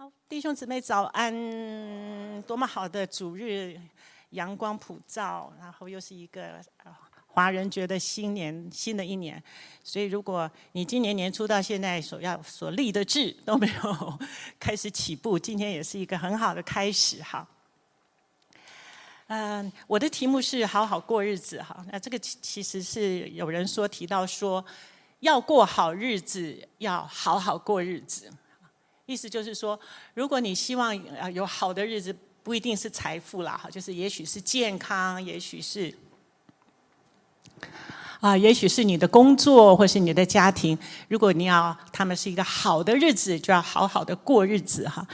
好，弟兄姊妹早安！多么好的主日，阳光普照，然后又是一个华人觉得新年新的一年。所以，如果你今年年初到现在所要所立的志都没有开始起步，今天也是一个很好的开始。哈，嗯，我的题目是好好过日子。哈，那这个其实是有人说提到说，要过好日子，要好好过日子。意思就是说，如果你希望啊有好的日子，不一定是财富啦，哈，就是也许是健康，也许是啊，也许是你的工作，或是你的家庭。如果你要他们是一个好的日子，就要好好的过日子哈。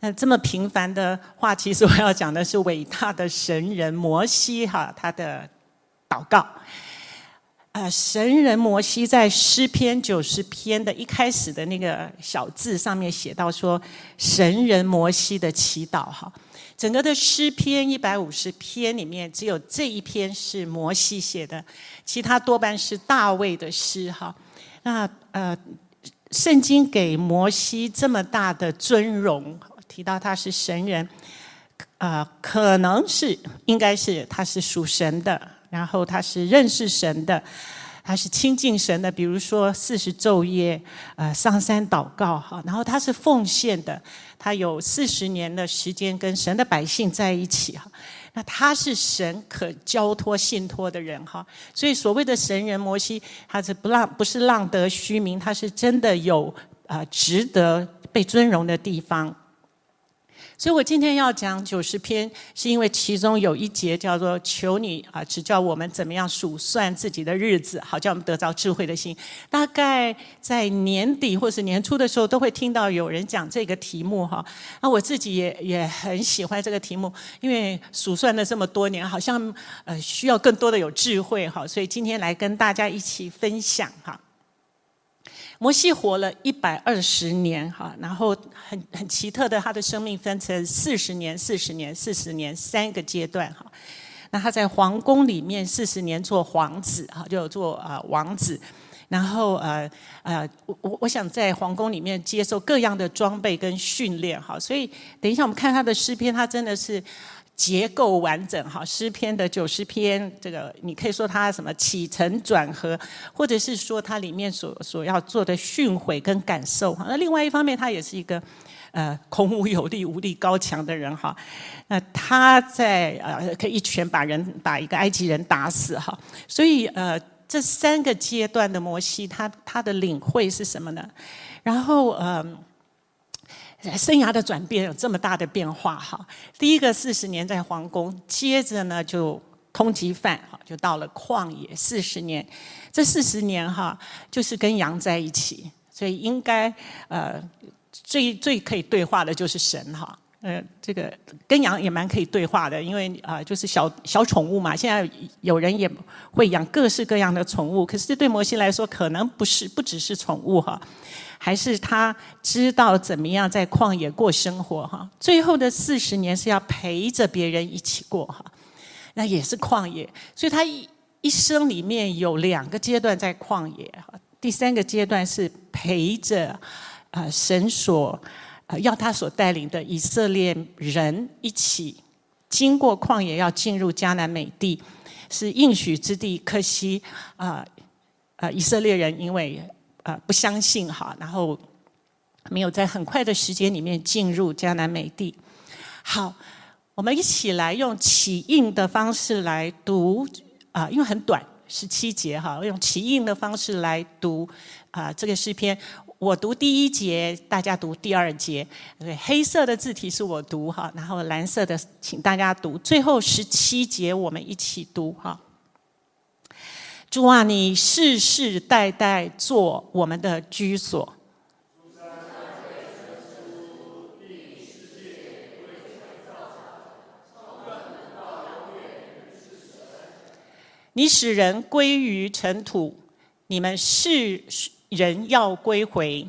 那这么平凡的话，其实我要讲的是伟大的神人摩西哈，他的祷告。啊，神人摩西在诗篇九十篇的一开始的那个小字上面写到说，神人摩西的祈祷哈，整个的诗篇一百五十篇里面只有这一篇是摩西写的，其他多半是大卫的诗哈。那呃，圣经给摩西这么大的尊荣，提到他是神人，呃，可能是应该是他是属神的。然后他是认识神的，他是亲近神的。比如说四十昼夜，呃，上山祷告哈。然后他是奉献的，他有四十年的时间跟神的百姓在一起哈。那他是神可交托信托的人哈。所以所谓的神人摩西，他是不浪不是浪得虚名，他是真的有、呃、值得被尊荣的地方。所以我今天要讲九十篇，是因为其中有一节叫做“求你啊，指教我们怎么样数算自己的日子，好叫我们得着智慧的心”。大概在年底或是年初的时候，都会听到有人讲这个题目哈。那我自己也也很喜欢这个题目，因为数算了这么多年，好像呃需要更多的有智慧哈。所以今天来跟大家一起分享哈。摩西活了一百二十年，哈，然后很很奇特的，他的生命分成四十年、四十年、四十年三个阶段，哈。那他在皇宫里面四十年做皇子，哈，就做啊王子，然后呃呃，我我我想在皇宫里面接受各样的装备跟训练，哈。所以等一下我们看他的诗篇，他真的是。结构完整哈，诗篇的九十篇，这个你可以说它什么起承转合，或者是说它里面所所要做的训诲跟感受哈。那另外一方面，他也是一个呃孔武有力、武力高强的人哈。那他在呃可以一拳把人把一个埃及人打死哈。所以呃这三个阶段的摩西，他他的领会是什么呢？然后呃。生涯的转变有这么大的变化哈，第一个四十年在皇宫，接着呢就通缉犯哈，就到了旷野四十年，这四十年哈就是跟羊在一起，所以应该呃最最可以对话的就是神哈，呃这个跟羊也蛮可以对话的，因为啊、就是小小宠物嘛，现在有人也会养各式各样的宠物，可是对摩西来说可能不是不只是宠物哈。还是他知道怎么样在旷野过生活哈，最后的四十年是要陪着别人一起过哈，那也是旷野，所以他一一生里面有两个阶段在旷野哈，第三个阶段是陪着啊神所啊要他所带领的以色列人一起经过旷野，要进入迦南美地，是应许之地，可惜啊啊以色列人因为。啊，不相信哈，然后没有在很快的时间里面进入迦南美地。好，我们一起来用起印的方式来读啊，因为很短，十七节哈，用起印的方式来读啊这个诗篇。我读第一节，大家读第二节。对，黑色的字体是我读哈，然后蓝色的请大家读。最后十七节我们一起读哈。主啊，你世世代代做我们的居所。你使人归于尘土，你们世人要归回。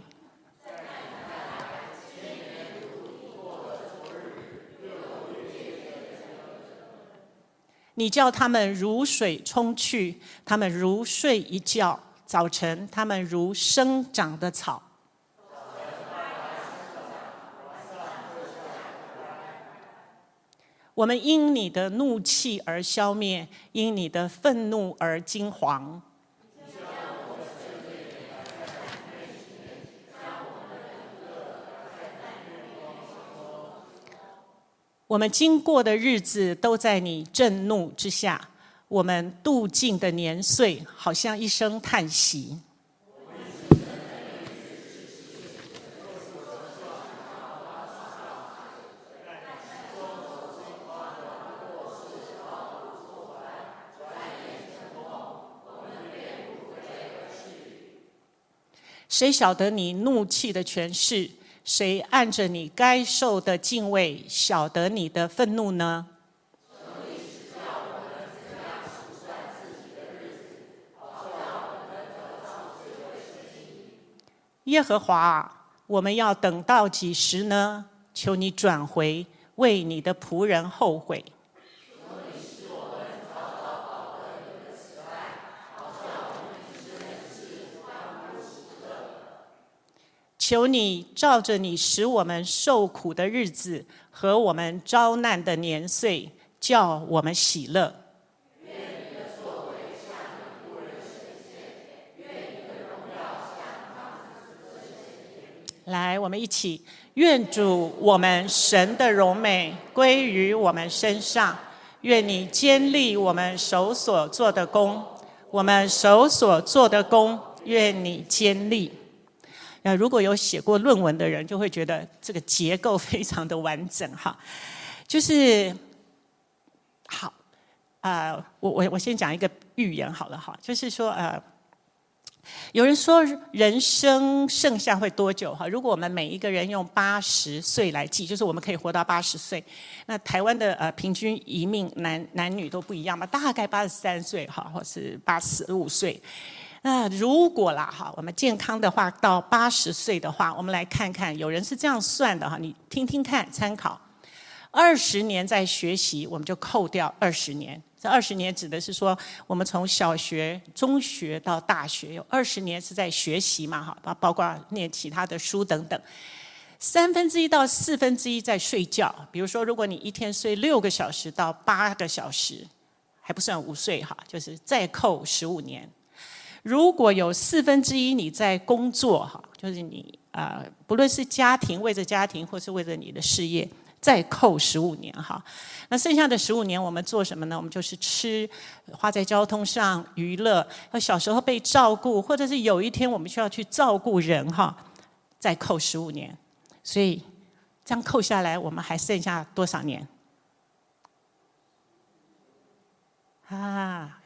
你叫他们如水冲去他们如睡一觉早晨他们如生长的草。我们因你的怒气而消灭因你的愤怒而惊惶。我们经过的日子都在你震怒之下，我们度尽的年岁好像一声叹息。谁晓得你怒气的权势？谁按着你该受的敬畏，晓得你的愤怒呢？耶和华，我们要等到几时呢？求你转回，为你的仆人后悔。求你照着你使我们受苦的日子和我们遭难的年岁，叫我们喜乐。来，我们一起，愿主我们神的荣美归于我们身上。愿你坚立我们手所做的工，我们手所做的工，愿你坚立。那如果有写过论文的人，就会觉得这个结构非常的完整哈。就是好啊、我我我先讲一个寓言好了哈，就是说呃，有人说人生剩下会多久哈？如果我们每一个人用八十岁来计，就是我们可以活到八十岁。那台湾的呃平均一命男男女都不一样嘛，大概八十三岁哈，或是八十五岁。那如果啦哈，我们健康的话到八十岁的话，我们来看看，有人是这样算的哈，你听听看，参考。二十年在学习，我们就扣掉二十年。这二十年指的是说，我们从小学、中学到大学，有二十年是在学习嘛哈，包包括念其他的书等等。三分之一到四分之一在睡觉，比如说，如果你一天睡六个小时到八个小时，还不算午睡哈，就是再扣十五年。如果有四分之一你在工作哈，就是你啊，不论是家庭为着家庭，或是为着你的事业，再扣十五年哈。那剩下的十五年我们做什么呢？我们就是吃，花在交通上、娱乐，小时候被照顾，或者是有一天我们需要去照顾人哈，再扣十五年。所以这样扣下来，我们还剩下多少年？啊？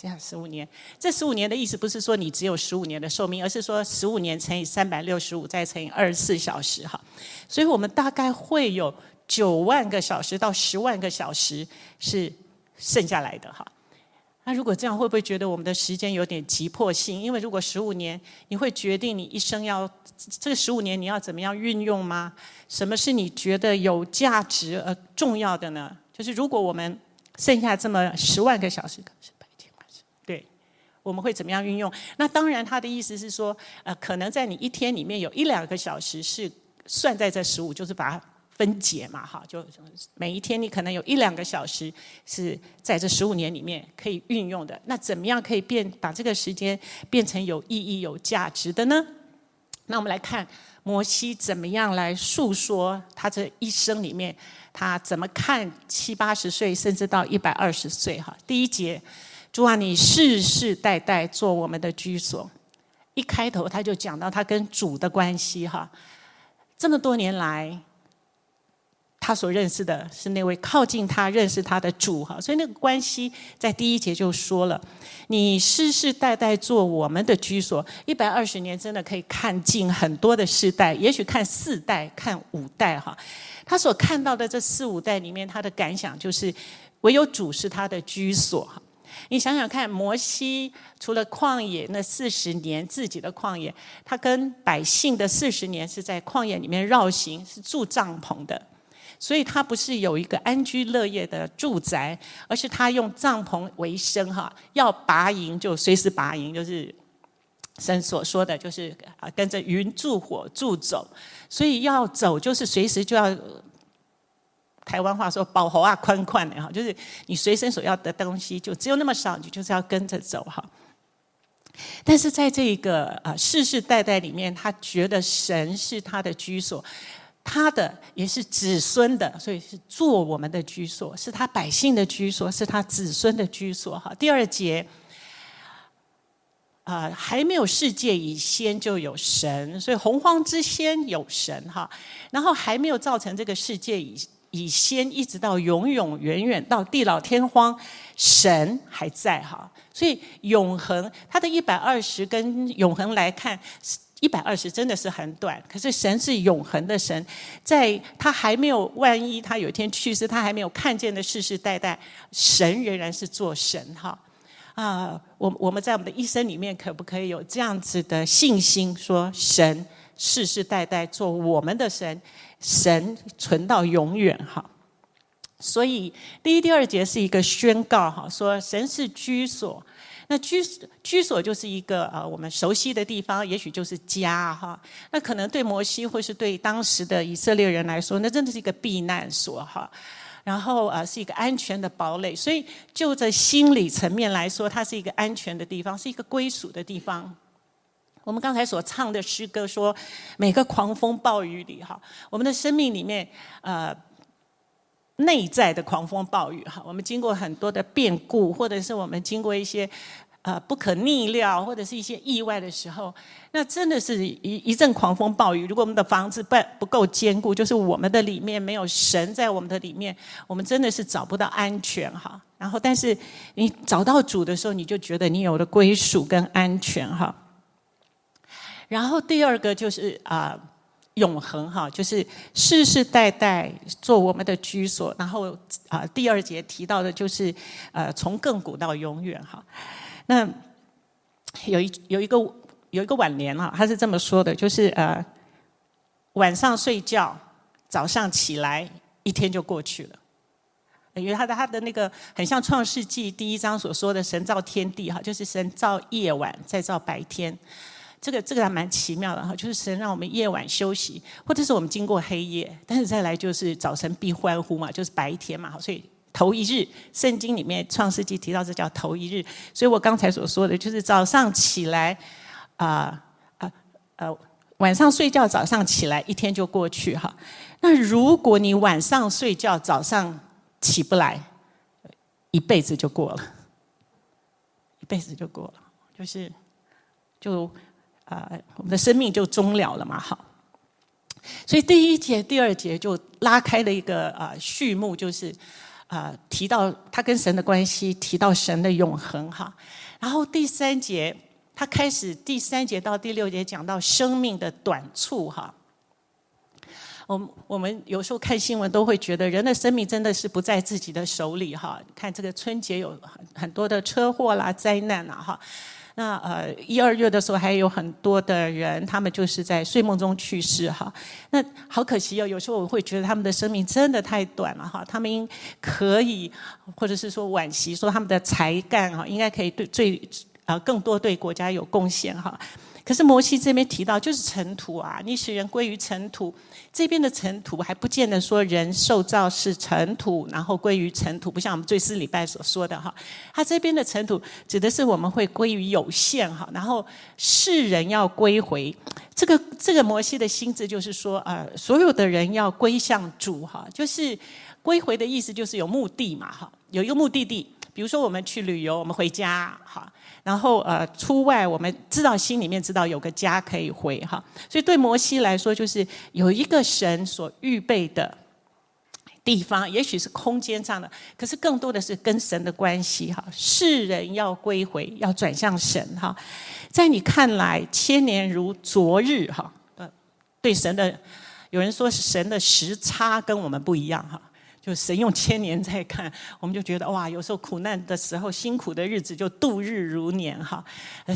这样十五年，这十五年的意思不是说你只有十五年的寿命，而是说十五年乘以三百六十五，再乘以二十四小时哈。所以我们大概会有九万个小时到十万个小时是剩下来的哈。那如果这样，会不会觉得我们的时间有点急迫性？因为如果十五年，你会决定你一生要这个十五年你要怎么样运用吗？什么是你觉得有价值而重要的呢？就是如果我们剩下这么十万个小时。我们会怎么样运用？那当然，他的意思是说，呃，可能在你一天里面有一两个小时是算在这十五，就是把它分解嘛，哈，就每一天你可能有一两个小时是在这十五年里面可以运用的。那怎么样可以变把这个时间变成有意义、有价值的呢？那我们来看摩西怎么样来诉说他这一生里面，他怎么看七八十岁，甚至到一百二十岁，哈。第一节。主啊，你世世代代做我们的居所。一开头他就讲到他跟主的关系哈，这么多年来，他所认识的是那位靠近他、认识他的主哈，所以那个关系在第一节就说了：你世世代代做我们的居所。一百二十年真的可以看尽很多的世代，也许看四代、看五代哈。他所看到的这四五代里面，他的感想就是唯有主是他的居所哈。你想想看，摩西除了旷野那四十年自己的旷野，他跟百姓的四十年是在旷野里面绕行，是住帐篷的，所以他不是有一个安居乐业的住宅，而是他用帐篷为生哈，要拔营就随时拔营，就是神所说的就是啊跟着云柱火柱走，所以要走就是随时就要台湾话说“保侯啊宽宽”的哈，就是你随身所要的东西就只有那么少，你就是要跟着走哈。但是在这一个啊世世代代里面，他觉得神是他的居所，他的也是子孙的，所以是做我们的居所，是他百姓的居所，是他子孙的居所哈。第二节。啊、呃，还没有世界以先就有神，所以洪荒之先有神哈。然后还没有造成这个世界以以先，一直到永永远远到地老天荒，神还在哈。所以永恒，它的一百二十跟永恒来看，一百二十真的是很短。可是神是永恒的神，在他还没有万一他有一天去世，他还没有看见的世世代代，神仍然是做神哈。啊，我我们在我们的一生里面，可不可以有这样子的信心，说神世世代代做我们的神，神存到永远哈。所以第一、第二节是一个宣告哈，说神是居所，那居居所就是一个呃我们熟悉的地方，也许就是家哈。那可能对摩西或是对当时的以色列人来说，那真的是一个避难所哈。然后呃，是一个安全的堡垒，所以就在心理层面来说，它是一个安全的地方，是一个归属的地方。我们刚才所唱的诗歌说，每个狂风暴雨里，哈，我们的生命里面，呃，内在的狂风暴雨，哈，我们经过很多的变故，或者是我们经过一些。呃，不可逆料或者是一些意外的时候，那真的是一一阵狂风暴雨。如果我们的房子不不够坚固，就是我们的里面没有神在我们的里面，我们真的是找不到安全哈。然后，但是你找到主的时候，你就觉得你有了归属跟安全哈。然后第二个就是啊、永恒哈，就是世世代代做我们的居所。然后啊、第二节提到的就是呃，从亘古到永远哈。那有一有一个有一个晚年啊，他是这么说的，就是呃，晚上睡觉，早上起来，一天就过去了。因为他的他的那个很像创世纪第一章所说的，神造天地哈，就是神造夜晚，再造白天。这个这个还蛮奇妙的哈，就是神让我们夜晚休息，或者是我们经过黑夜，但是再来就是早晨必欢呼嘛，就是白天嘛，所以。头一日，圣经里面创世纪提到这叫头一日，所以我刚才所说的就是早上起来，啊啊呃，晚上睡觉，早上起来，一天就过去哈。那如果你晚上睡觉，早上起不来，一辈子就过了，一辈子就过了，就是就啊、我们的生命就终了了嘛，好。所以第一节、第二节就拉开了一个啊、序幕，就是。啊、提到他跟神的关系，提到神的永恒哈。然后第三节，他开始第三节到第六节讲到生命的短促哈。我们我们有时候看新闻都会觉得人的生命真的是不在自己的手里哈。看这个春节有很很多的车祸啦、灾难啦哈。那呃一二月的时候还有很多的人，他们就是在睡梦中去世哈。那好可惜哦，有时候我会觉得他们的生命真的太短了哈。他们应可以，或者是说惋惜，说他们的才干哈，应该可以对最啊更多对国家有贡献哈。可是摩西这边提到就是尘土啊，你使人归于尘土。这边的尘土还不见得说人受造是尘土，然后归于尘土，不像我们最思礼拜所说的哈。他这边的尘土指的是我们会归于有限哈，然后世人要归回。这个这个摩西的心智就是说啊，所有的人要归向主哈，就是归回的意思就是有目的嘛哈，有一个目的地。比如说我们去旅游，我们回家哈。然后呃，出外我们知道心里面知道有个家可以回哈，所以对摩西来说，就是有一个神所预备的地方，也许是空间上的，可是更多的是跟神的关系哈。世人要归回，要转向神哈。在你看来，千年如昨日哈。呃，对神的，有人说神的时差跟我们不一样哈。就神用千年在看，我们就觉得哇，有时候苦难的时候，辛苦的日子就度日如年哈。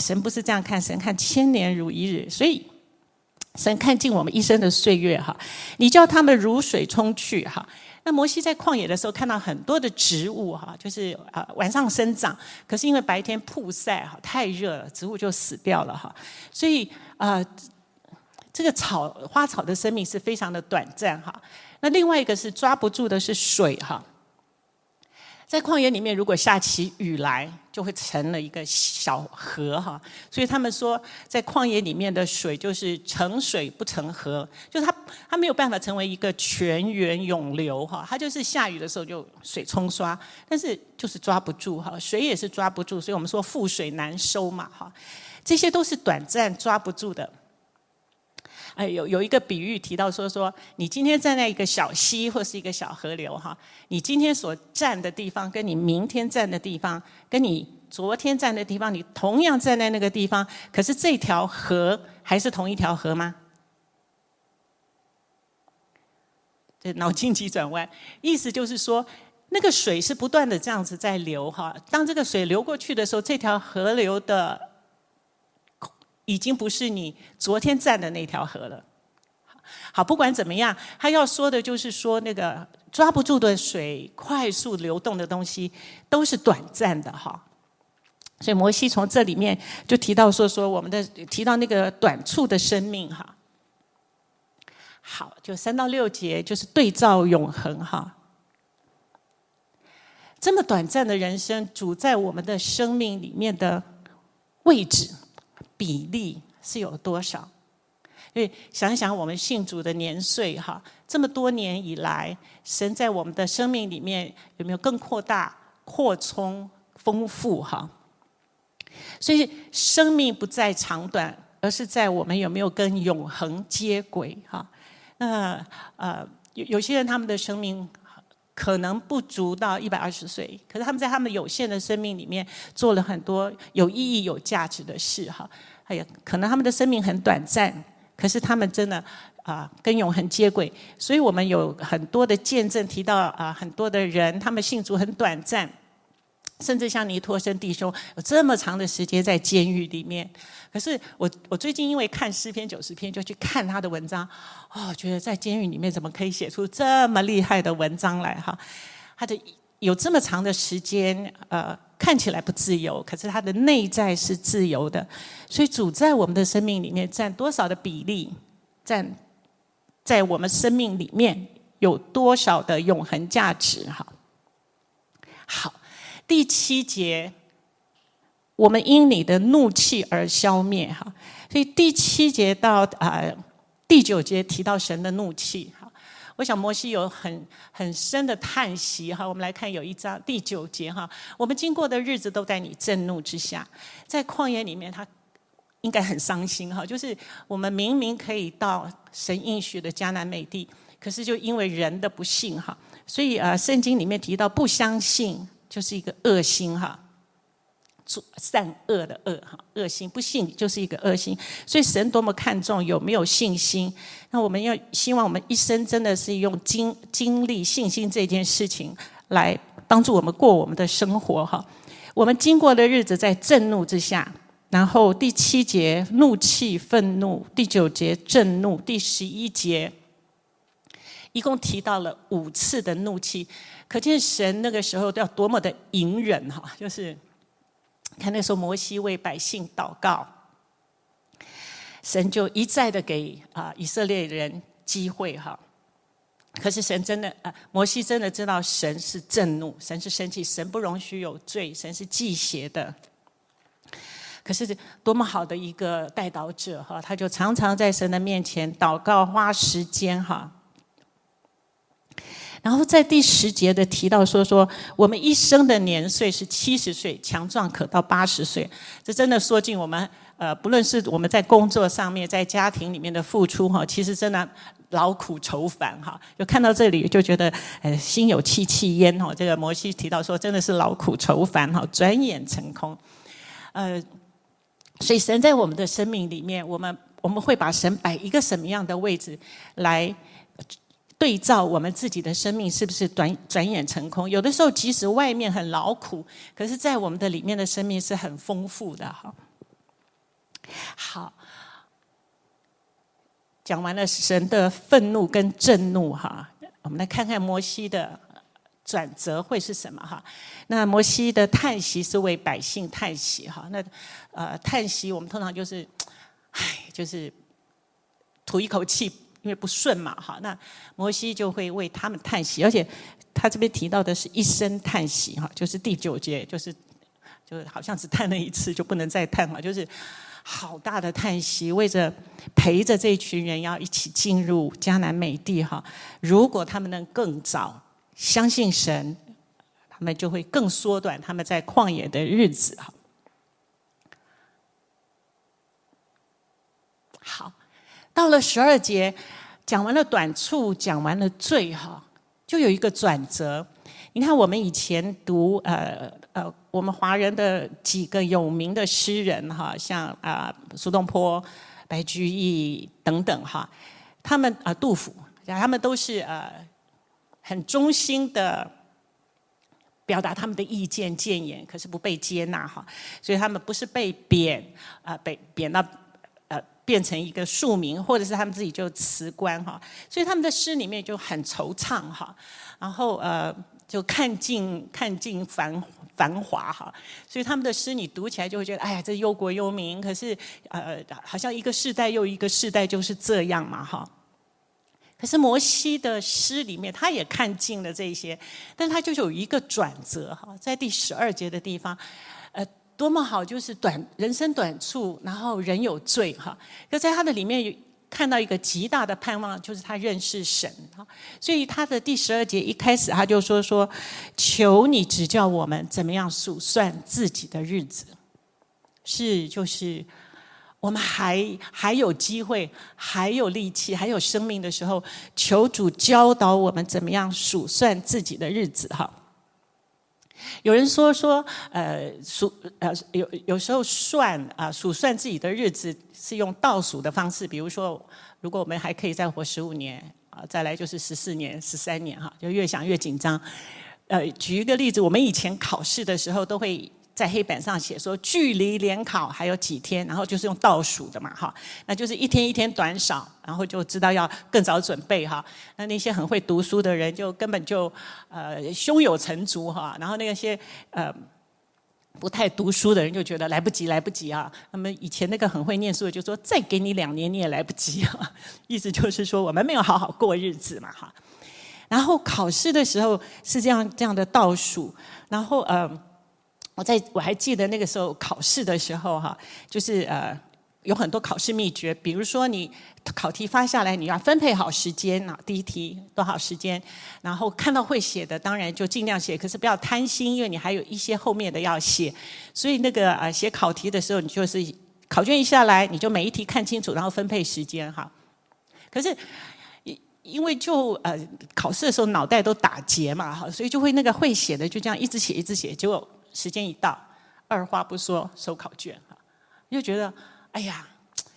神不是这样看，神看千年如一日，所以神看尽我们一生的岁月哈。你叫他们如水冲去哈。那摩西在旷野的时候看到很多的植物哈，就是啊晚上生长，可是因为白天曝晒哈太热了，植物就死掉了哈。所以啊。这个草花草的生命是非常的短暂哈。那另外一个是抓不住的是水哈。在旷野里面，如果下起雨来，就会成了一个小河哈。所以他们说，在旷野里面的水就是成水不成河，就是它它没有办法成为一个泉源涌流哈。它就是下雨的时候就水冲刷，但是就是抓不住哈。水也是抓不住，所以我们说覆水难收嘛哈。这些都是短暂抓不住的。哎，有有一个比喻提到说说，你今天站在一个小溪或是一个小河流哈，你今天所站的地方，跟你明天站的地方，跟你昨天站的地方，你同样站在那个地方，可是这条河还是同一条河吗？这脑筋急转弯，意思就是说，那个水是不断的这样子在流哈，当这个水流过去的时候，这条河流的。已经不是你昨天站的那条河了。好，不管怎么样，他要说的就是说，那个抓不住的水、快速流动的东西，都是短暂的哈。所以摩西从这里面就提到说说我们的提到那个短促的生命哈。好，就三到六节就是对照永恒哈。这么短暂的人生，主在我们的生命里面的位置。比例是有多少？因为想想，我们信主的年岁哈，这么多年以来，神在我们的生命里面有没有更扩大、扩充、丰富哈？所以生命不在长短，而是在我们有没有跟永恒接轨哈？那呃，有有些人他们的生命可能不足到一百二十岁，可是他们在他们有限的生命里面做了很多有意义、有价值的事哈。哎呀，可能他们的生命很短暂，可是他们真的啊，跟永恒接轨。所以我们有很多的见证提到啊，很多的人他们信主很短暂，甚至像尼托生弟兄有这么长的时间在监狱里面。可是我我最近因为看诗篇九十篇，就去看他的文章，哦，觉得在监狱里面怎么可以写出这么厉害的文章来哈？他的有这么长的时间，呃。看起来不自由，可是他的内在是自由的。所以主在我们的生命里面占多少的比例，占在我们生命里面有多少的永恒价值？哈，好，第七节，我们因你的怒气而消灭。哈，所以第七节到啊第九节提到神的怒气哈。我想摩西有很很深的叹息哈，我们来看有一章第九节哈，我们经过的日子都在你震怒之下，在旷野里面他应该很伤心哈，就是我们明明可以到神应许的迦南美地，可是就因为人的不信哈，所以啊圣经里面提到不相信就是一个恶心哈。善恶的恶哈，恶心不信就是一个恶心，所以神多么看重有没有信心。那我们要希望我们一生真的是用经经历信心这件事情来帮助我们过我们的生活哈。我们经过的日子在震怒之下，然后第七节怒气愤怒，第九节震怒，第十一节一共提到了五次的怒气，可见神那个时候要多么的隐忍哈，就是。看那时候摩西为百姓祷告，神就一再的给啊以色列人机会哈。可是神真的啊，摩西真的知道神是震怒，神是生气，神不容许有罪，神是忌邪的。可是多么好的一个代祷者哈，他就常常在神的面前祷告，花时间哈。然后在第十节的提到说说，我们一生的年岁是七十岁，强壮可到八十岁。这真的说尽我们呃，不论是我们在工作上面，在家庭里面的付出哈，其实真的劳苦愁烦哈。就看到这里就觉得呃，心有戚戚焉哈。这个摩西提到说，真的是劳苦愁烦哈，转眼成空。呃，所以神在我们的生命里面，我们我们会把神摆一个什么样的位置来？对照我们自己的生命是不是转转眼成空？有的时候即使外面很劳苦，可是在我们的里面的生命是很丰富的哈。好，讲完了神的愤怒跟震怒哈，我们来看看摩西的转折会是什么哈？那摩西的叹息是为百姓叹息哈。那呃叹息我们通常就是，唉，就是。吐一口气，因为不顺嘛，哈，那摩西就会为他们叹息，而且他这边提到的是一声叹息，哈，就是第九节，就是就是好像只叹了一次，就不能再叹了，就是好大的叹息，为着陪着这一群人要一起进入迦南美地，哈，如果他们能更早相信神，他们就会更缩短他们在旷野的日子，哈。好，到了十二节，讲完了短处，讲完了罪，哈，就有一个转折。你看，我们以前读呃呃，我们华人的几个有名的诗人，哈，像啊苏东坡、白居易等等，哈，他们啊杜甫，他们都是呃很忠心的表达他们的意见谏言，可是不被接纳，哈，所以他们不是被贬啊，被贬到。变成一个庶民，或者是他们自己就辞官哈，所以他们的诗里面就很惆怅哈，然后呃就看尽看尽繁繁华哈，所以他们的诗你读起来就会觉得哎呀这忧国忧民，可是呃好像一个世代又一个世代就是这样嘛哈。可是摩西的诗里面他也看尽了这些，但他就有一个转折哈，在第十二节的地方。多么好，就是短人生短处，然后人有罪哈。就在他的里面看到一个极大的盼望，就是他认识神哈。所以他的第十二节一开始他就说说，求你指教我们怎么样数算自己的日子，是就是我们还还有机会，还有力气，还有生命的时候，求主教导我们怎么样数算自己的日子哈。有人说说，呃，数呃有有时候算啊，数算自己的日子是用倒数的方式，比如说，如果我们还可以再活十五年啊，再来就是十四年、十三年哈，就越想越紧张。呃，举一个例子，我们以前考试的时候都会。在黑板上写说，距离联考还有几天，然后就是用倒数的嘛，哈，那就是一天一天短少，然后就知道要更早准备哈。那那些很会读书的人就根本就呃胸有成竹哈，然后那些呃不太读书的人就觉得来不及来不及啊。那么以前那个很会念书的就说再给你两年你也来不及啊，意思就是说我们没有好好过日子嘛哈。然后考试的时候是这样这样的倒数，然后呃。我在我还记得那个时候考试的时候哈，就是呃有很多考试秘诀，比如说你考题发下来，你要分配好时间啊，第一题多少时间，然后看到会写的，当然就尽量写，可是不要贪心，因为你还有一些后面的要写，所以那个呃写考题的时候，你就是考卷一下来，你就每一题看清楚，然后分配时间哈。可是因因为就呃考试的时候脑袋都打结嘛哈，所以就会那个会写的就这样一直写一直写，结果。时间一到，二话不说收考卷哈，就觉得哎呀，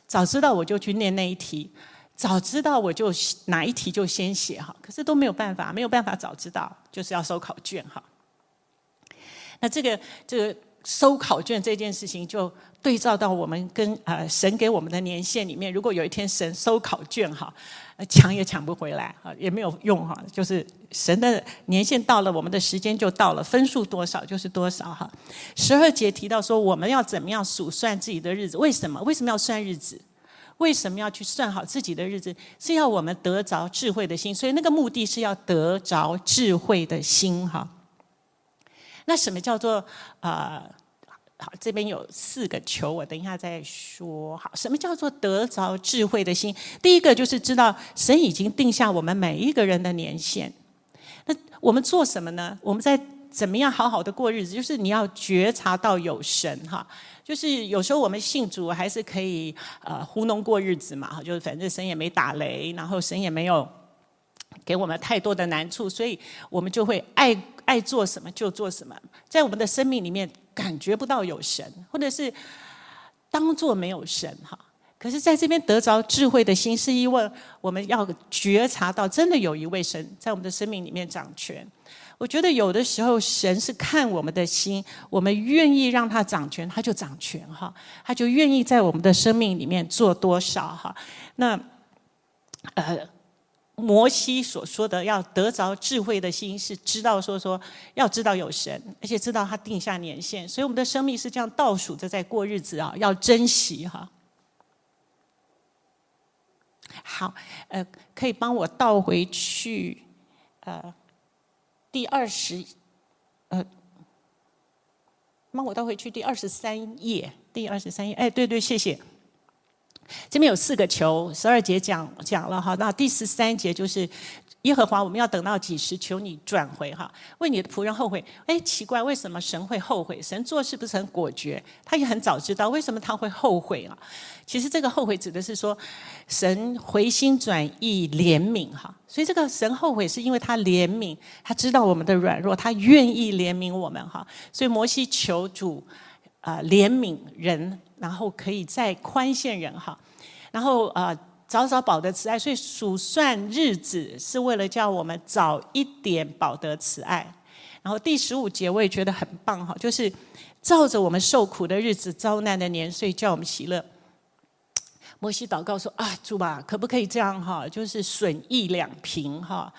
早知道我就去念那一题，早知道我就哪一题就先写哈，可是都没有办法，没有办法早知道，就是要收考卷哈。那这个这个收考卷这件事情，就对照到我们跟呃神给我们的年限里面，如果有一天神收考卷哈。抢也抢不回来啊，也没有用哈。就是神的年限到了，我们的时间就到了，分数多少就是多少哈。十二节提到说，我们要怎么样数算自己的日子？为什么？为什么要算日子？为什么要去算好自己的日子？是要我们得着智慧的心。所以那个目的是要得着智慧的心哈。那什么叫做啊？好，这边有四个求，我等一下再说。好，什么叫做得着智慧的心？第一个就是知道神已经定下我们每一个人的年限。那我们做什么呢？我们在怎么样好好的过日子？就是你要觉察到有神哈。就是有时候我们信主还是可以呃糊弄过日子嘛哈。就是反正神也没打雷，然后神也没有给我们太多的难处，所以我们就会爱爱做什么就做什么。在我们的生命里面。感觉不到有神，或者是当做没有神哈。可是在这边得着智慧的心，是因为我们要觉察到，真的有一位神在我们的生命里面掌权。我觉得有的时候神是看我们的心，我们愿意让他掌权，他就掌权哈，他就愿意在我们的生命里面做多少哈。那呃。摩西所说的要得着智慧的心，是知道说说要知道有神，而且知道他定下年限，所以我们的生命是这样倒数着在过日子啊，要珍惜哈。好，呃，可以帮我倒回去，呃，第二十，呃，帮我倒回去第二十三页，第二十三页，哎，对对，谢谢。这边有四个求，十二节讲讲了哈，那第十三节就是。耶和华，我们要等到几时？求你转回哈，为你的仆人后悔。哎，奇怪，为什么神会后悔？神做事不是很果决？他也很早知道，为什么他会后悔啊？其实这个后悔指的是说，神回心转意怜悯哈。所以这个神后悔是因为他怜悯，他知道我们的软弱，他愿意怜悯我们哈。所以摩西求主啊怜悯人，然后可以再宽限人哈，然后啊。早早保得慈爱，所以数算日子是为了叫我们早一点保得慈爱。然后第十五节我也觉得很棒哈，就是照着我们受苦的日子、遭难的年岁，叫我们喜乐。摩西祷告说：“啊，主啊，可不可以这样哈？就是损益两平哈。”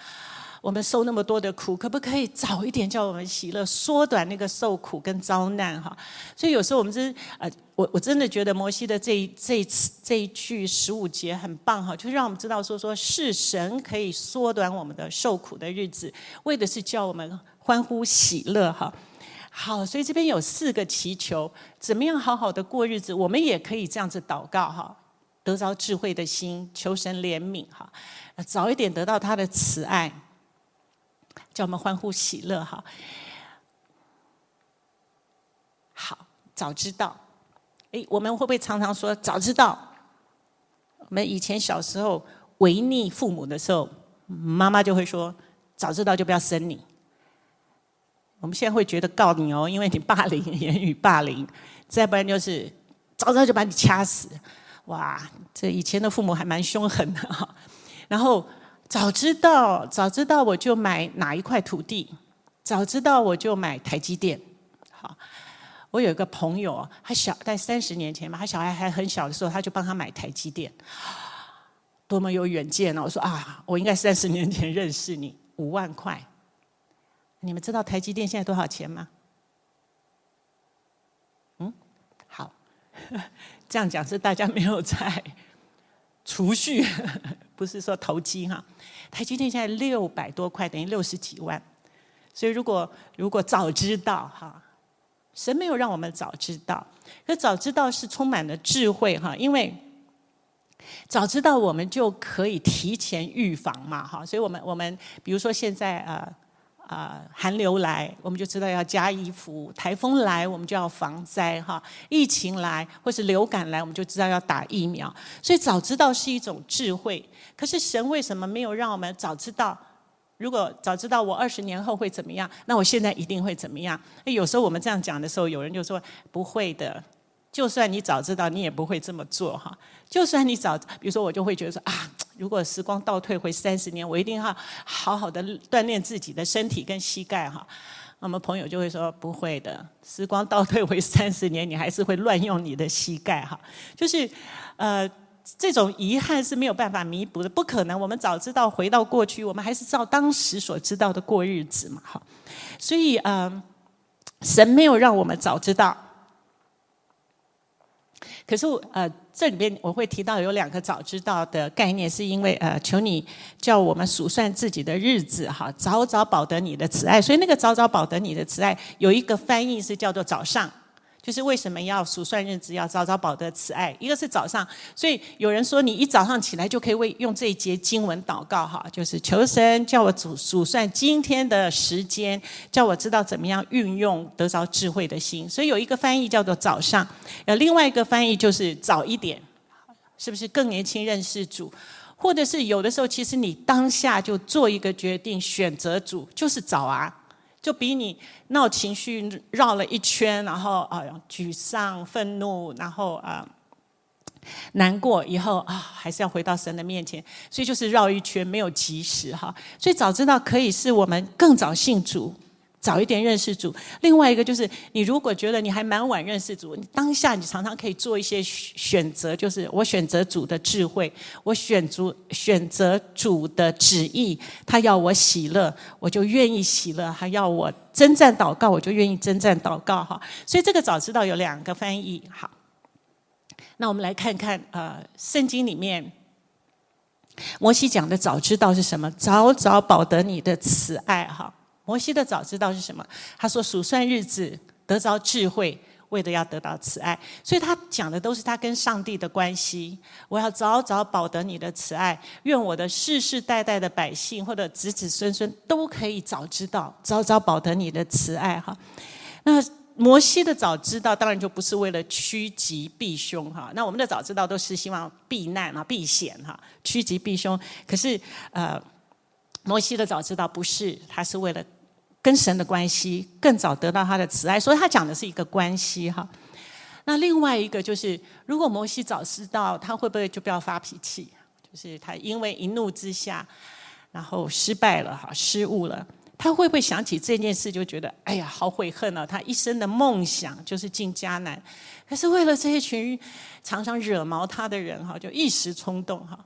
我们受那么多的苦，可不可以早一点叫我们喜乐，缩短那个受苦跟遭难哈？所以有时候我们是呃，我我真的觉得摩西的这一这一次这一句十五节很棒哈，就是让我们知道说说是神可以缩短我们的受苦的日子，为的是叫我们欢呼喜乐哈。好，所以这边有四个祈求，怎么样好好的过日子，我们也可以这样子祷告哈，得着智慧的心，求神怜悯哈，早一点得到他的慈爱。叫我们欢呼喜乐哈，好，早知道，哎，我们会不会常常说早知道？我们以前小时候违逆父母的时候，妈妈就会说早知道就不要生你。我们现在会觉得告你哦，因为你霸凌，言语霸凌，再不然就是早知道就把你掐死。哇，这以前的父母还蛮凶狠的哈，然后。早知道，早知道我就买哪一块土地，早知道我就买台积电。好，我有一个朋友，他小在三十年前嘛，他小孩还很小的时候，他就帮他买台积电，多么有远见呢？我说啊，我应该三十年前认识你，五万块。你们知道台积电现在多少钱吗？嗯，好，这样讲是大家没有在储蓄。不是说投机哈，台积电现在六百多块，等于六十几万。所以如果如果早知道哈，神没有让我们早知道，可早知道是充满了智慧哈，因为早知道我们就可以提前预防嘛哈。所以我们我们比如说现在呃。啊、寒流来，我们就知道要加衣服；台风来，我们就要防灾哈；疫情来，或是流感来，我们就知道要打疫苗。所以早知道是一种智慧。可是神为什么没有让我们早知道？如果早知道我二十年后会怎么样，那我现在一定会怎么样？有时候我们这样讲的时候，有人就说不会的。就算你早知道，你也不会这么做哈。就算你早，比如说我就会觉得说啊，如果时光倒退回三十年，我一定要好好的锻炼自己的身体跟膝盖哈。那么朋友就会说不会的，时光倒退回三十年，你还是会乱用你的膝盖哈。就是呃，这种遗憾是没有办法弥补的，不可能。我们早知道回到过去，我们还是照当时所知道的过日子嘛哈。所以呃，神没有让我们早知道。可是，呃，这里边我会提到有两个早知道的概念，是因为呃，求你叫我们数算自己的日子，哈，早早保得你的慈爱。所以那个早早保得你的慈爱，有一个翻译是叫做早上。就是为什么要数算日子，要早早保得慈爱？一个是早上，所以有人说你一早上起来就可以为用这一节经文祷告哈，就是求神叫我数数算今天的时间，叫我知道怎么样运用得着智慧的心。所以有一个翻译叫做早上，呃，另外一个翻译就是早一点，是不是更年轻认识主？或者是有的时候其实你当下就做一个决定，选择主就是早啊。就比你闹情绪绕了一圈，然后啊沮丧、愤怒，然后啊难过以后啊，还是要回到神的面前，所以就是绕一圈，没有及时哈。所以早知道可以是我们更早信主。早一点认识主，另外一个就是，你如果觉得你还蛮晚认识主，你当下你常常可以做一些选择，就是我选择主的智慧，我选主选择主的旨意，他要我喜乐，我就愿意喜乐；他要我征战祷告，我就愿意征战祷告。哈，所以这个早知道有两个翻译。好，那我们来看看呃，圣经里面摩西讲的早知道是什么？早早保得你的慈爱，哈。摩西的早知道是什么？他说数算日子，得着智慧。为的要得到慈爱，所以他讲的都是他跟上帝的关系。我要早早保得你的慈爱，愿我的世世代代的百姓或者子子孙孙都可以早知道，早早保得你的慈爱。哈，那摩西的早知道当然就不是为了趋吉避凶哈。那我们的早知道都是希望避难啊、避险哈、趋吉避凶。可是呃，摩西的早知道不是，他是为了。跟神的关系更早得到他的慈爱，所以他讲的是一个关系哈。那另外一个就是，如果摩西早知道，他会不会就不要发脾气？就是他因为一怒之下，然后失败了哈，失误了，他会不会想起这件事就觉得哎呀，好悔恨啊？他一生的梦想就是进迦南，可是为了这一群常常惹毛他的人哈，就一时冲动哈。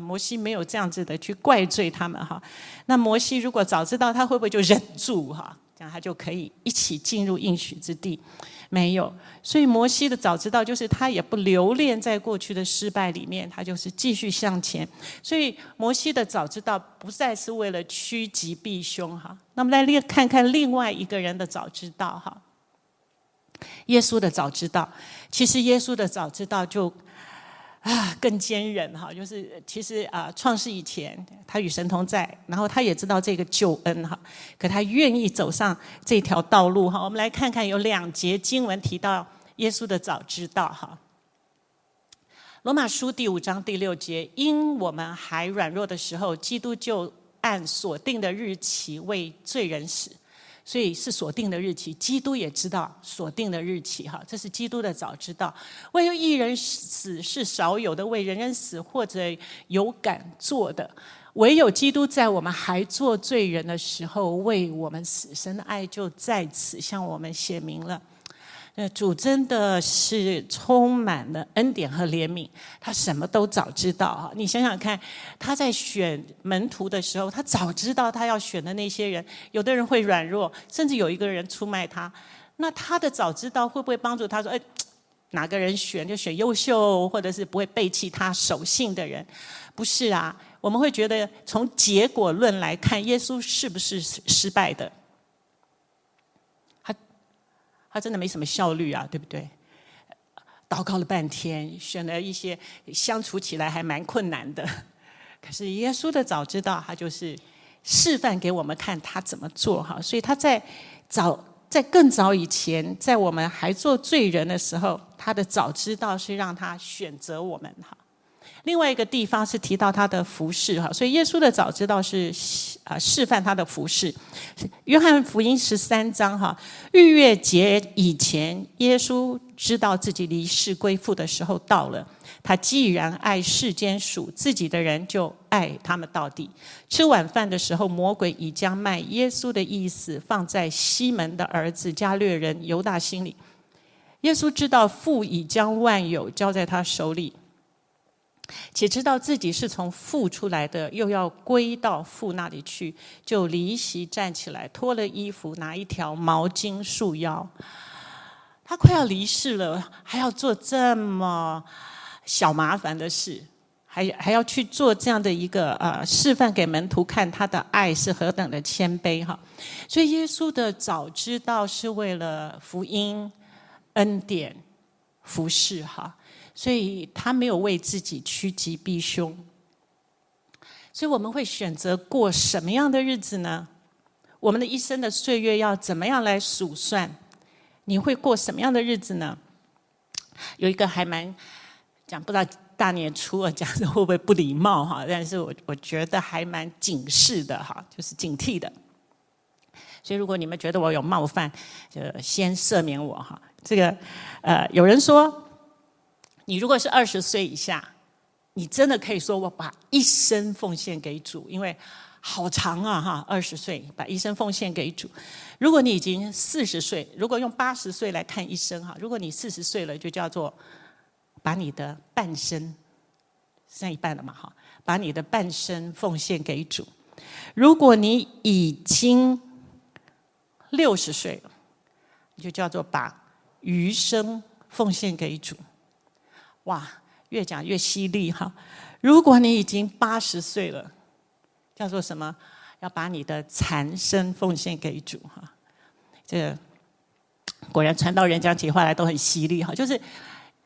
摩西没有这样子的去怪罪他们哈。那摩西如果早知道，他会不会就忍住哈？这样他就可以一起进入应许之地？没有。所以摩西的早知道，就是他也不留恋在过去的失败里面，他就是继续向前。所以摩西的早知道，不再是为了趋吉避凶哈。那么来另看看另外一个人的早知道哈。耶稣的早知道，其实耶稣的早知道就。啊，更坚韧哈，就是其实啊，创世以前他与神同在，然后他也知道这个救恩哈，可他愿意走上这条道路哈。我们来看看有两节经文提到耶稣的早知道哈。罗马书第五章第六节，因我们还软弱的时候，基督就按所定的日期为罪人死。所以是锁定的日期，基督也知道锁定的日期，哈，这是基督的早知道。为一人死是少有的，为人人死或者有敢做的，唯有基督在我们还做罪人的时候为我们死，神的爱就在此向我们显明了。那主真的是充满了恩典和怜悯，他什么都早知道哈。你想想看，他在选门徒的时候，他早知道他要选的那些人，有的人会软弱，甚至有一个人出卖他。那他的早知道会不会帮助他说，哎，哪个人选就选优秀，或者是不会背弃他守信的人？不是啊，我们会觉得从结果论来看，耶稣是不是失败的？他真的没什么效率啊，对不对？祷告了半天，选了一些相处起来还蛮困难的。可是耶稣的早知道，他就是示范给我们看他怎么做哈。所以他在早在更早以前，在我们还做罪人的时候，他的早知道是让他选择我们哈。另外一个地方是提到他的服饰哈，所以耶稣的早知道是啊示范他的服饰。约翰福音十三章哈，逾越节以前，耶稣知道自己离世归父的时候到了。他既然爱世间属自己的人，就爱他们到底。吃晚饭的时候，魔鬼已将卖耶稣的意思放在西门的儿子加略人犹大心里。耶稣知道父已将万有交在他手里。且知道自己是从父出来的，又要归到父那里去，就离席站起来，脱了衣服，拿一条毛巾束腰。他快要离世了，还要做这么小麻烦的事，还还要去做这样的一个呃示范给门徒看，他的爱是何等的谦卑哈。所以耶稣的早知道是为了福音、恩典、服事哈。所以他没有为自己趋吉避凶，所以我们会选择过什么样的日子呢？我们的一生的岁月要怎么样来数算？你会过什么样的日子呢？有一个还蛮讲，不知道大年初二讲的会不会不礼貌哈？但是我我觉得还蛮警示的哈，就是警惕的。所以如果你们觉得我有冒犯，就先赦免我哈。这个呃，有人说。你如果是二十岁以下，你真的可以说我把一生奉献给主，因为好长啊哈！二十岁把一生奉献给主。如果你已经四十岁，如果用八十岁来看一生哈，如果你四十岁了，就叫做把你的半生，剩一半了嘛哈，把你的半生奉献给主。如果你已经六十岁了，你就叫做把余生奉献给主。哇，越讲越犀利哈。如果你已经八十岁了，叫做什么？要把你的残生奉献给主哈。这果然传道人讲起话来都很犀利哈，就是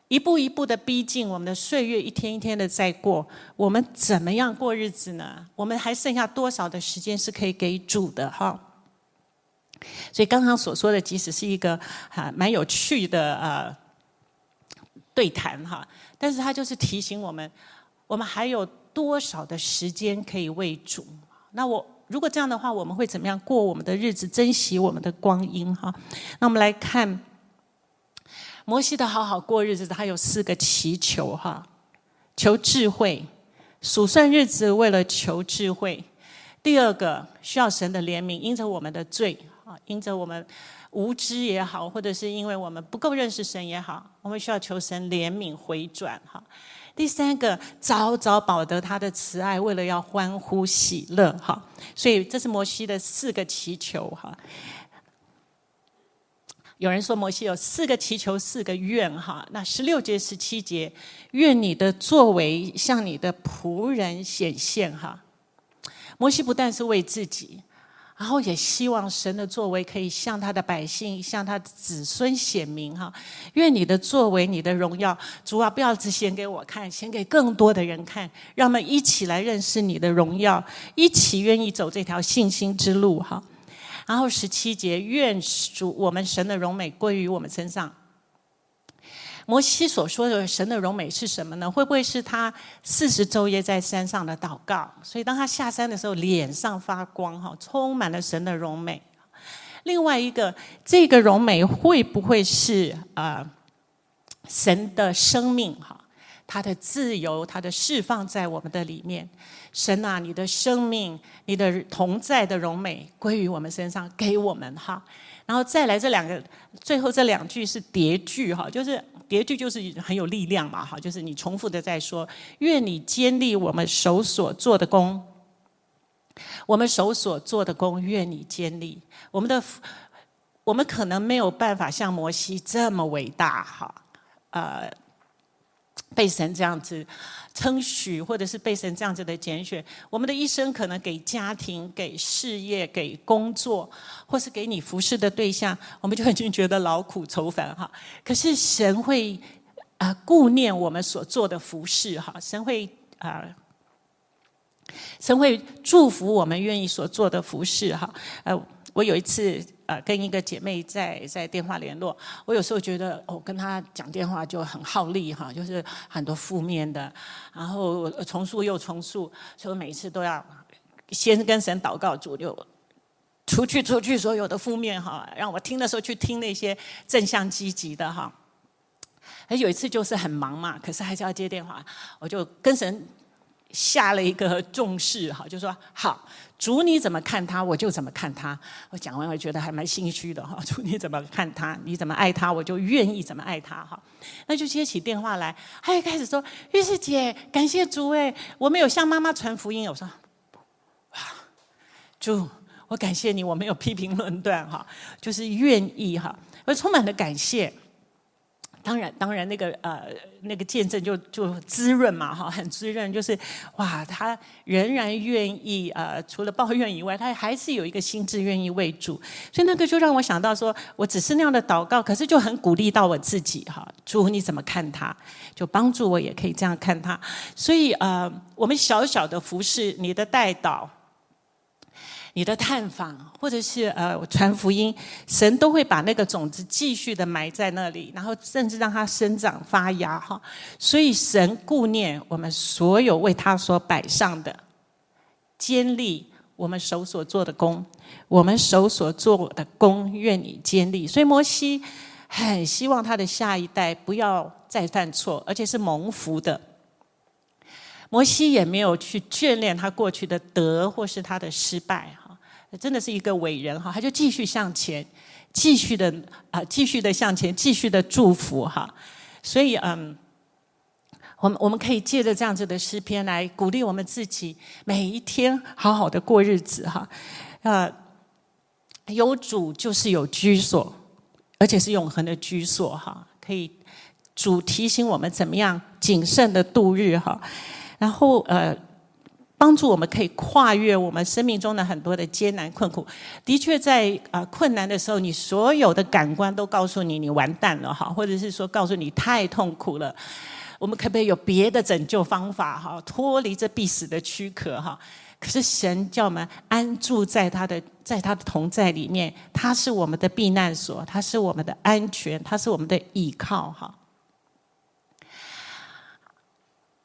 一步一步的逼近我们的岁月，一天一天的在过，我们怎么样过日子呢？我们还剩下多少的时间是可以给主的哈？所以刚刚所说的，即使是一个哈蛮有趣的呃对谈哈，但是他就是提醒我们，我们还有多少的时间可以为主？那我如果这样的话，我们会怎么样过我们的日子？珍惜我们的光阴哈？那我们来看摩西的好好过日子，他有四个祈求哈：求智慧，数算日子为了求智慧；第二个需要神的怜悯，因着我们的罪啊。因着我们无知也好，或者是因为我们不够认识神也好，我们需要求神怜悯回转哈。第三个，早早保得他的慈爱，为了要欢呼喜乐哈。所以这是摩西的四个祈求哈。有人说摩西有四个祈求，四个愿哈。那十六节、十七节，愿你的作为向你的仆人显现哈。摩西不但是为自己。然后也希望神的作为可以向他的百姓、向他的子孙显明哈。愿你的作为、你的荣耀，主啊，不要只显给我看，显给更多的人看，让我们一起来认识你的荣耀，一起愿意走这条信心之路哈。然后十七节，愿主我们神的荣美归于我们身上。摩西所说的神的荣美是什么呢？会不会是他四十昼夜在山上的祷告？所以当他下山的时候，脸上发光，哈，充满了神的荣美。另外一个，这个荣美会不会是啊、呃、神的生命？哈，他的自由，他的释放在我们的里面。神啊，你的生命，你的同在的荣美归于我们身上，给我们哈。然后再来这两个，最后这两句是叠句哈，就是。叠句就是很有力量嘛，哈，就是你重复的在说，愿你坚立我们手所做的功，我们手所做的功，愿你坚立我们的，我们可能没有办法像摩西这么伟大，哈，呃，被神这样子。称许，或者是被神这样子的拣选，我们的一生可能给家庭、给事业、给工作，或是给你服侍的对象，我们就已经觉得劳苦愁烦哈。可是神会啊顾念我们所做的服侍哈，神会啊，神会祝福我们愿意所做的服侍哈。呃，我有一次。呃，跟一个姐妹在在电话联络，我有时候觉得，我、跟她讲电话就很耗力哈，就是很多负面的，然后重述又重述，所以每一次都要先跟神祷告，主就除去除去所有的负面哈，让我听的时候去听那些正向积极的哈。有一次就是很忙嘛，可是还是要接电话，我就跟神。下了一个重视哈，就说好，主你怎么看他，我就怎么看他。我讲完，我觉得还蛮心虚的哈。主你怎么看他，你怎么爱他，我就愿意怎么爱他哈。那就接起电话来，他一开始说：“玉士姐，感谢主哎，我没有向妈妈传福音。”我说：“哇，主，我感谢你，我没有批评论断哈，就是愿意哈，我充满了感谢。”当然，当然，那个呃，那个见证就就滋润嘛，哈，很滋润。就是哇，他仍然愿意呃，除了抱怨以外，他还是有一个心志愿意为主。所以那个就让我想到说，我只是那样的祷告，可是就很鼓励到我自己哈。主你怎么看他？就帮助我也可以这样看他。所以呃，我们小小的服侍，你的代祷。你的探访，或者是呃传福音，神都会把那个种子继续的埋在那里，然后甚至让它生长发芽哈。所以神顾念我们所有为他所摆上的，坚立我们手所做的工，我们手所做的工，愿你坚立。所以摩西很希望他的下一代不要再犯错，而且是蒙福的。摩西也没有去眷恋他过去的得或是他的失败。真的是一个伟人哈，他就继续向前，继续的啊，继续的向前，继续的祝福哈。所以嗯，我们我们可以借着这样子的诗篇来鼓励我们自己，每一天好好的过日子哈。呃，有主就是有居所，而且是永恒的居所哈，可以主提醒我们怎么样谨慎的度日哈，然后呃。帮助我们可以跨越我们生命中的很多的艰难困苦。的确，在啊困难的时候，你所有的感官都告诉你你完蛋了哈，或者是说告诉你太痛苦了。我们可不可以有别的拯救方法哈？脱离这必死的躯壳哈？可是神叫我们安住在他的在他的同在里面，他是我们的避难所，他是我们的安全，他是我们的依靠哈。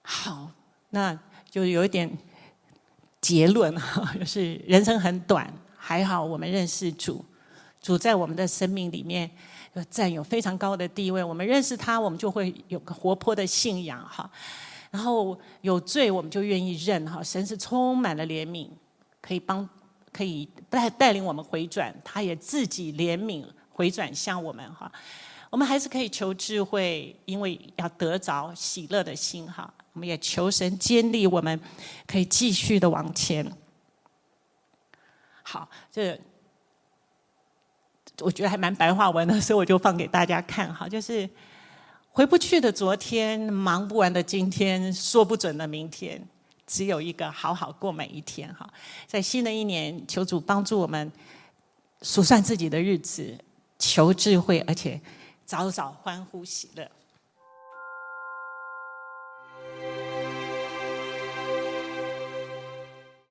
好，那就有一点。结论哈，就是人生很短，还好我们认识主，主在我们的生命里面占有非常高的地位。我们认识他，我们就会有个活泼的信仰哈。然后有罪，我们就愿意认哈。神是充满了怜悯，可以帮，可以带带领我们回转。他也自己怜悯回转向我们哈。我们还是可以求智慧，因为要得着喜乐的心哈。我们也求神坚立，我们可以继续的往前。好，这我觉得还蛮白话文的，所以我就放给大家看哈。就是回不去的昨天，忙不完的今天，说不准的明天，只有一个好好过每一天哈。在新的一年，求主帮助我们数算自己的日子，求智慧，而且早早欢呼喜乐。